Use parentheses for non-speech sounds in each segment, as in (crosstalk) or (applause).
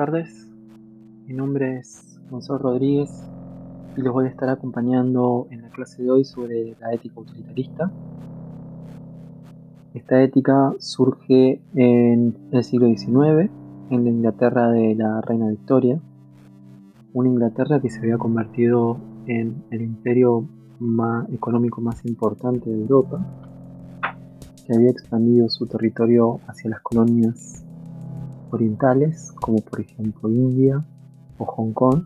Buenas tardes. Mi nombre es Gonzalo Rodríguez y los voy a estar acompañando en la clase de hoy sobre la ética utilitarista. Esta ética surge en el siglo XIX, en la Inglaterra de la Reina Victoria, una Inglaterra que se había convertido en el imperio más económico más importante de Europa, que había expandido su territorio hacia las colonias orientales, como por ejemplo India o Hong Kong,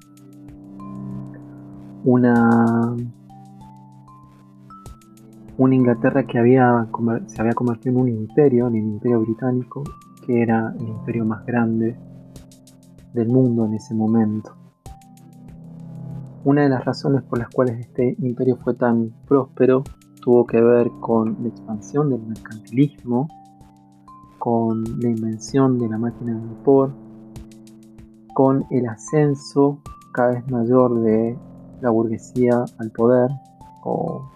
una, una Inglaterra que había, se había convertido en un imperio, en el imperio británico, que era el imperio más grande del mundo en ese momento. Una de las razones por las cuales este imperio fue tan próspero tuvo que ver con la expansión del mercantilismo, con la invención de la máquina de vapor, con el ascenso cada vez mayor de la burguesía al poder o,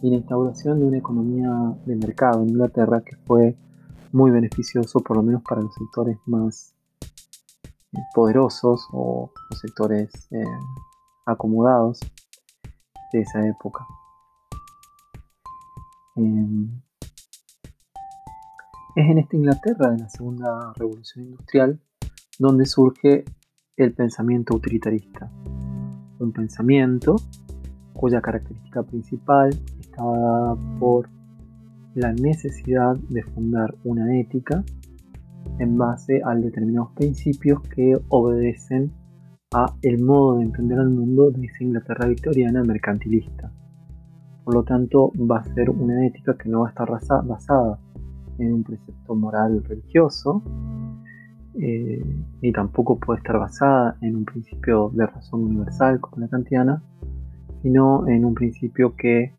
y la instauración de una economía de mercado en Inglaterra que fue muy beneficioso por lo menos para los sectores más eh, poderosos o los sectores eh, acomodados de esa época. Em, es en esta Inglaterra de la Segunda Revolución Industrial donde surge el pensamiento utilitarista. Un pensamiento cuya característica principal estaba dada por la necesidad de fundar una ética en base a determinados principios que obedecen a el modo de entender el mundo de esa Inglaterra victoriana mercantilista. Por lo tanto, va a ser una ética que no va a estar basada en un precepto moral religioso, eh, ni tampoco puede estar basada en un principio de razón universal como la kantiana, sino en un principio que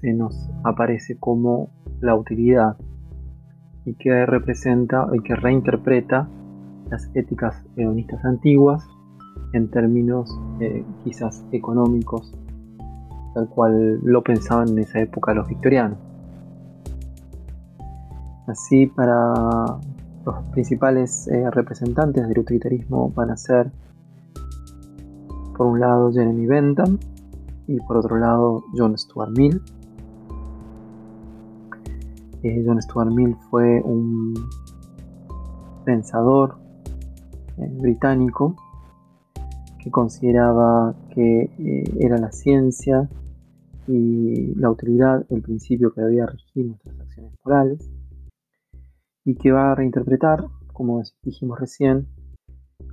se nos aparece como la utilidad y que representa y que reinterpreta las éticas hedonistas antiguas en términos eh, quizás económicos, tal cual lo pensaban en esa época los victorianos. Así, para los principales eh, representantes del utilitarismo van a ser, por un lado, Jeremy Bentham y por otro lado, John Stuart Mill. Eh, John Stuart Mill fue un pensador eh, británico que consideraba que era la ciencia y la utilidad el principio que debía regir nuestras acciones morales y que va a reinterpretar, como dijimos recién,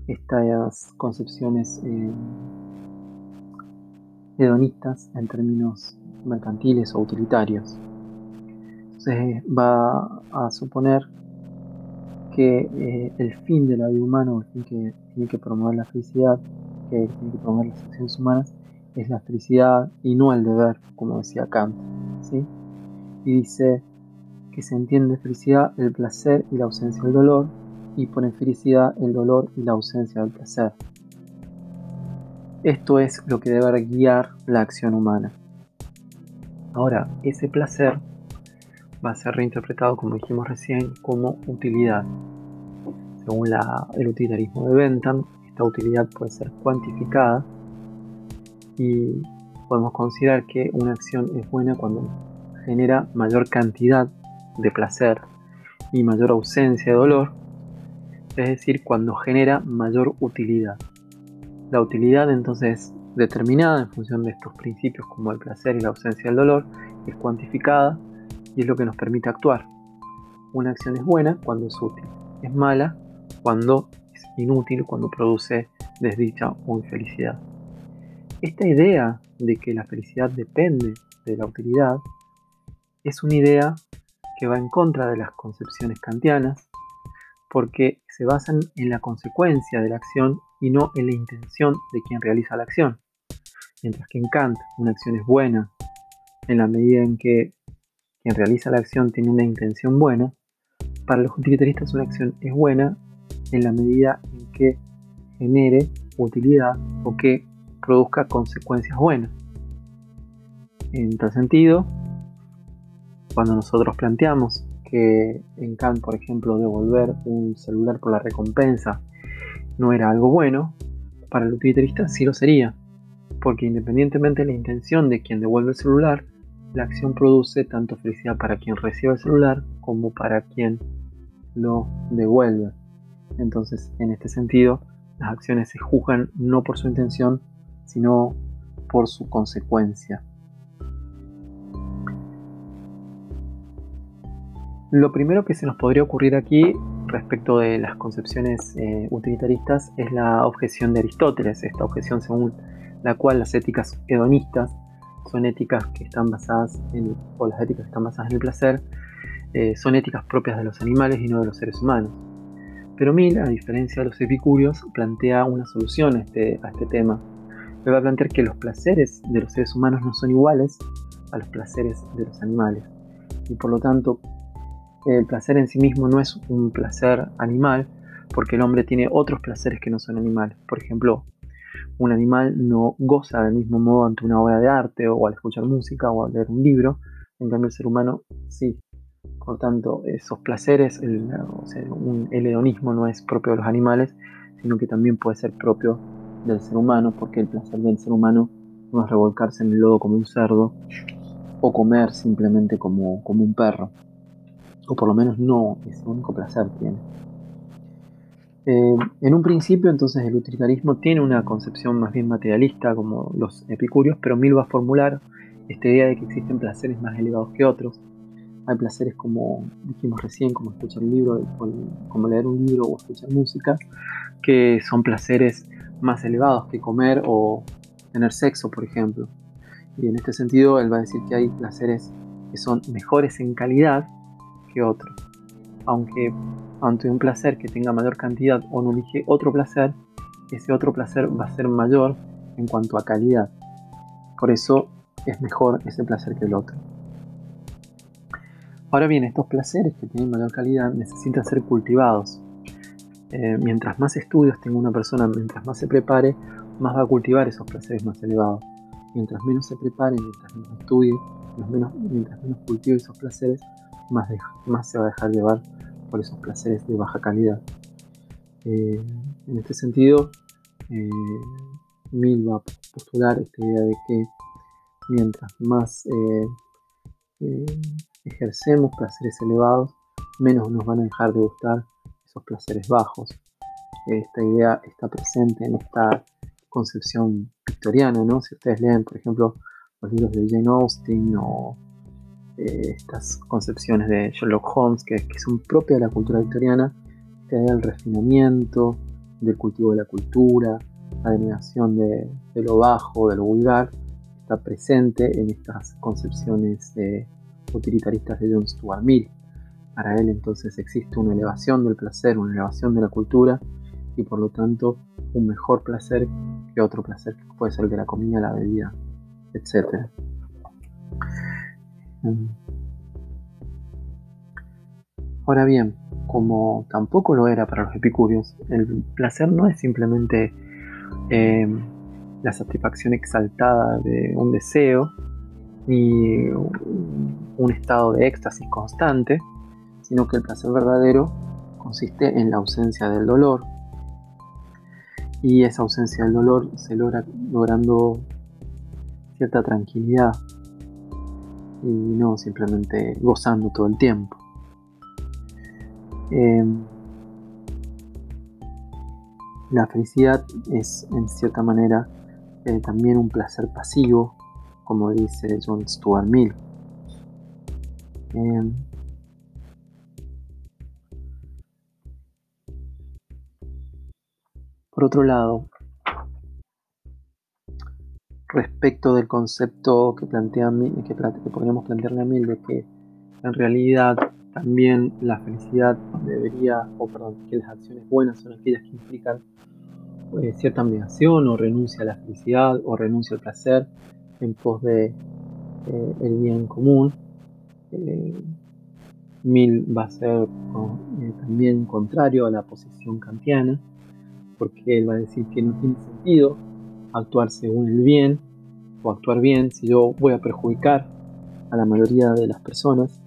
estas concepciones eh, hedonistas en términos mercantiles o utilitarios. Entonces va a suponer que eh, el fin de la vida humana, el fin que tiene que promover la felicidad, que tiene que promover las acciones humanas, es la felicidad y no el deber, como decía Kant. ¿sí? Y dice, que se entiende felicidad el placer y la ausencia del dolor, y pone felicidad el dolor y la ausencia del placer. Esto es lo que debe guiar la acción humana. Ahora, ese placer va a ser reinterpretado, como dijimos recién, como utilidad. Según el utilitarismo de Bentham, esta utilidad puede ser cuantificada y podemos considerar que una acción es buena cuando genera mayor cantidad de placer y mayor ausencia de dolor, es decir, cuando genera mayor utilidad. La utilidad entonces determinada en función de estos principios como el placer y la ausencia del dolor es cuantificada y es lo que nos permite actuar. Una acción es buena cuando es útil, es mala cuando es inútil, cuando produce desdicha o infelicidad. Esta idea de que la felicidad depende de la utilidad es una idea que va en contra de las concepciones kantianas, porque se basan en la consecuencia de la acción y no en la intención de quien realiza la acción. Mientras que en Kant una acción es buena en la medida en que quien realiza la acción tiene una intención buena, para los utilitaristas una acción es buena en la medida en que genere utilidad o que produzca consecuencias buenas. En tal sentido, cuando nosotros planteamos que en Kant, por ejemplo, devolver un celular por la recompensa no era algo bueno, para el utilitarista sí lo sería, porque independientemente de la intención de quien devuelve el celular, la acción produce tanto felicidad para quien recibe el celular como para quien lo devuelve. Entonces, en este sentido, las acciones se juzgan no por su intención, sino por su consecuencia. Lo primero que se nos podría ocurrir aquí respecto de las concepciones eh, utilitaristas es la objeción de Aristóteles, esta objeción según la cual las éticas hedonistas son éticas que están basadas en, o las éticas que están basadas en el placer, eh, son éticas propias de los animales y no de los seres humanos. Pero Mill, a diferencia de los epicúreos, plantea una solución a este, a este tema. Le va a plantear que los placeres de los seres humanos no son iguales a los placeres de los animales. Y por lo tanto, el placer en sí mismo no es un placer animal, porque el hombre tiene otros placeres que no son animales. Por ejemplo, un animal no goza del mismo modo ante una obra de arte o al escuchar música o al leer un libro, en cambio el ser humano sí. Por tanto, esos placeres, el, hedonismo no es propio de los animales, sino que también puede ser propio del ser humano, porque el placer del ser humano no es revolcarse en el lodo como un cerdo o comer simplemente como, un perro, o por lo menos no es el único placer que tiene. Eh, en un principio, entonces, el utilitarismo tiene una concepción más bien materialista, como los epicúreos, pero Mill va a formular esta idea de que existen placeres más elevados que otros. Hay placeres como dijimos recién, como escuchar un libro, como leer un libro o escuchar música, que son placeres más elevados que comer o tener sexo, por ejemplo. Y en este sentido, él va a decir que hay placeres que son mejores en calidad que otros. Aunque ante un placer que tenga mayor cantidad o no elige otro placer, ese otro placer va a ser mayor en cuanto a calidad. Por eso es mejor ese placer que el otro. Ahora bien, estos placeres que tienen mayor calidad necesitan ser cultivados. Eh, mientras más estudios tenga una persona, mientras más se prepare, más va a cultivar esos placeres más elevados. Mientras menos se prepare, mientras menos estudie, menos, mientras menos cultive esos placeres, más, se va a dejar llevar por esos placeres de baja calidad. Eh, en este sentido, eh, Mill va a postular esta idea de que mientras más eh, ejercemos placeres elevados, menos nos van a dejar de gustar esos placeres bajos. Esta idea está presente en esta concepción victoriana, ¿no? Si ustedes leen, por ejemplo, los libros de Jane Austen o eh, estas concepciones de Sherlock Holmes que, son propias de la cultura victoriana, que hay el refinamiento del cultivo de la cultura, la denegación de, lo bajo, de lo vulgar, está presente en estas concepciones utilitaristas de John Stuart Mill. Para él entonces existe una elevación del placer, una elevación de la cultura y por lo tanto un mejor placer que otro placer que puede ser el de la comida, la bebida, etc. Ahora bien, como tampoco lo era para los epicúreos, el placer no es simplemente eh, la satisfacción exaltada de un deseo, ni un estado de éxtasis constante, sino que el placer verdadero consiste en la ausencia del dolor. Y esa ausencia del dolor se logra logrando cierta tranquilidad, y no simplemente gozando todo el tiempo. Em, la felicidad es en cierta manera eh, también un placer pasivo, como dice John Stuart Mill. Em, por otro lado, respecto del concepto que, plantea, que, que podríamos plantearle a Mill de que en realidad también la felicidad debería, o perdón, que las acciones buenas son aquellas que implican eh, cierta abnegación o renuncia a la felicidad o renuncia al placer en pos de eh, el bien común. Eh, Mill va a ser también contrario a la posición kantiana, porque él va a decir que no tiene sentido actuar según el bien o actuar bien si yo voy a perjudicar a la mayoría de las personas,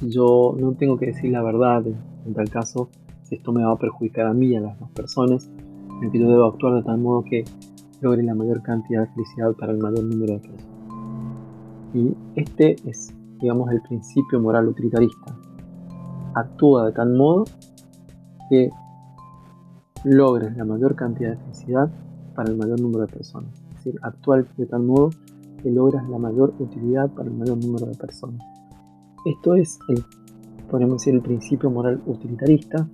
yo no tengo que decir la verdad en tal caso si esto me va a perjudicar a mí y a las dos personas, en que yo debo actuar de tal modo que logre la mayor cantidad de felicidad para el mayor número de personas. Y este es, digamos, el principio moral utilitarista. Actúa de tal modo que logres la mayor cantidad de felicidad para el mayor número de personas. Es decir, actúa de tal modo que logras la mayor utilidad para el mayor número de personas. Esto es, el, podemos decir, el principio moral utilitarista,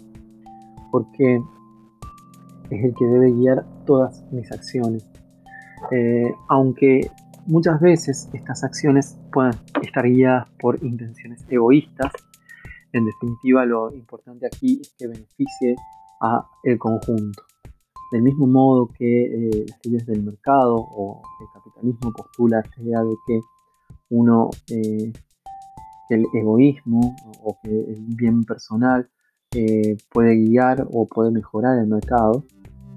porque es el que debe guiar todas mis acciones. Eh, aunque muchas veces estas acciones puedan estar guiadas por intenciones egoístas, en definitiva lo importante aquí es que beneficie a el conjunto. Del mismo modo que eh, las leyes del mercado o el capitalismo postula esta idea de que uno, eh, el egoísmo o que el bien personal eh, puede guiar o puede mejorar el mercado,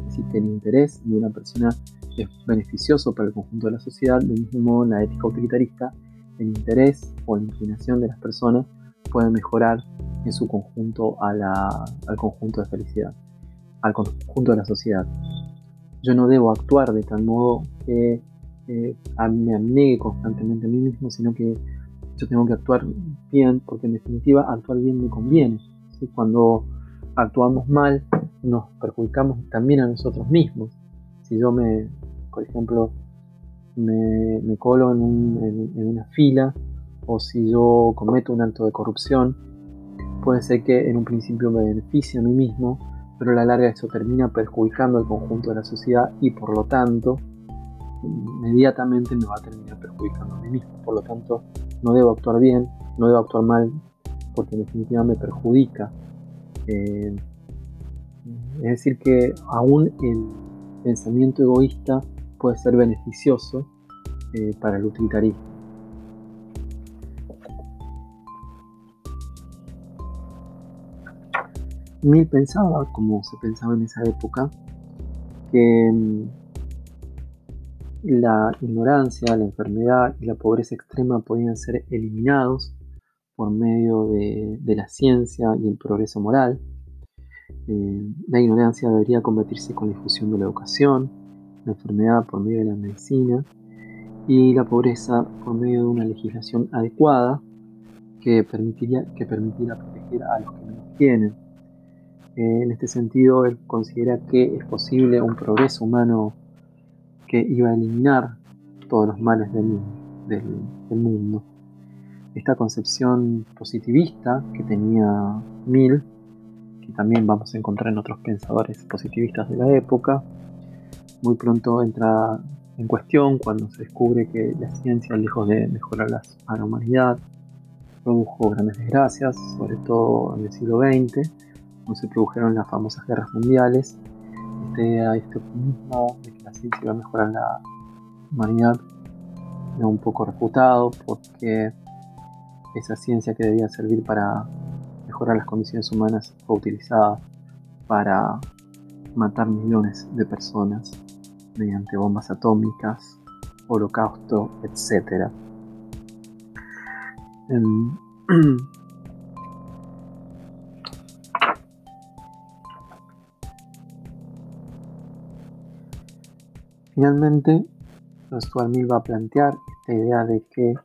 si que el interés de una persona es beneficioso para el conjunto de la sociedad, del mismo modo la ética utilitarista, el interés o la inclinación de las personas puede mejorar en su conjunto al conjunto de felicidad al conjunto de la sociedad. Yo no debo actuar de tal modo que eh, me anegue constantemente a mí mismo, sino que yo tengo que actuar bien, porque en definitiva actuar bien me conviene. Cuando actuamos mal, nos perjudicamos también a nosotros mismos. Si yo me, por ejemplo, me, colo en, en una fila, o si yo cometo un acto de corrupción, puede ser que en un principio me beneficie a mí mismo, pero a la larga eso termina perjudicando al conjunto de la sociedad y por lo tanto inmediatamente me va a terminar perjudicando a mí mismo. Por lo tanto, no debo actuar bien, no debo actuar mal, porque en definitiva me perjudica. Eh, es decir, que aún el pensamiento egoísta puede ser beneficioso eh, para el utilitarismo. Mill pensaba, como se pensaba en esa época, que mm, la ignorancia, la enfermedad y la pobreza extrema podían ser eliminados por medio de, la ciencia y el progreso moral. Eh, la ignorancia debería convertirse con la difusión de la educación, la enfermedad por medio de la medicina y la pobreza por medio de una legislación adecuada que permitiría, que permitiera proteger a los que menos tienen. En este sentido, él considera que es posible un progreso humano que iba a eliminar todos los males del, mundo. Esta concepción positivista que tenía Mill, que también vamos a encontrar en otros pensadores positivistas de la época, muy pronto entra en cuestión cuando se descubre que la ciencia, lejos de mejorar a la humanidad, produjo grandes desgracias, sobre todo en el siglo XX, se produjeron las famosas guerras mundiales, este, este optimismo de que la ciencia iba a mejorar la humanidad era un poco refutado porque esa ciencia que debía servir para mejorar las condiciones humanas fue utilizada para matar millones de personas mediante bombas atómicas, holocausto, etc. (clears throat) Finalmente, Stuart Mill va a plantear esta idea de que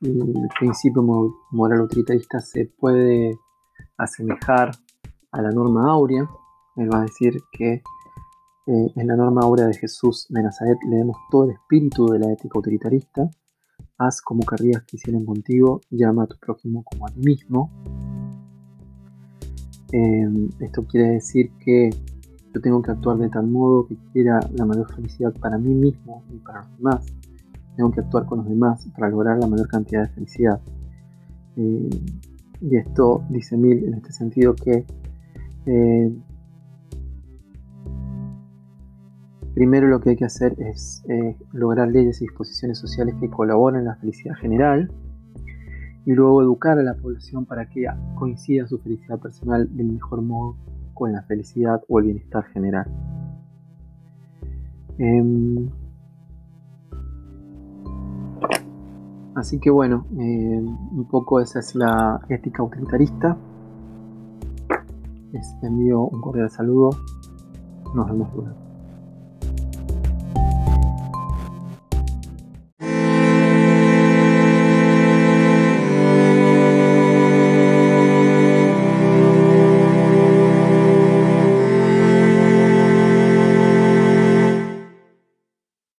el principio moral utilitarista se puede asemejar a la norma áurea. Él va a decir que eh, en la norma áurea de Jesús de Nazaret leemos todo el espíritu de la ética utilitarista. Haz como querrías que hicieran contigo, llama a tu prójimo como a ti mismo. Eh, esto quiere decir que yo tengo que actuar de tal modo que quiera la mayor felicidad para mí mismo y para los demás. Tengo que actuar con los demás para lograr la mayor cantidad de felicidad. Eh, y esto dice Mill en este sentido que eh, primero lo que hay que hacer es eh, lograr leyes y disposiciones sociales que colaboren en la felicidad general y luego educar a la población para que coincida su felicidad personal del mejor modo con la felicidad o el bienestar general. Em, Así que bueno, eh, un poco esa es la ética utilitarista. Les envío un cordial saludo. Nos vemos.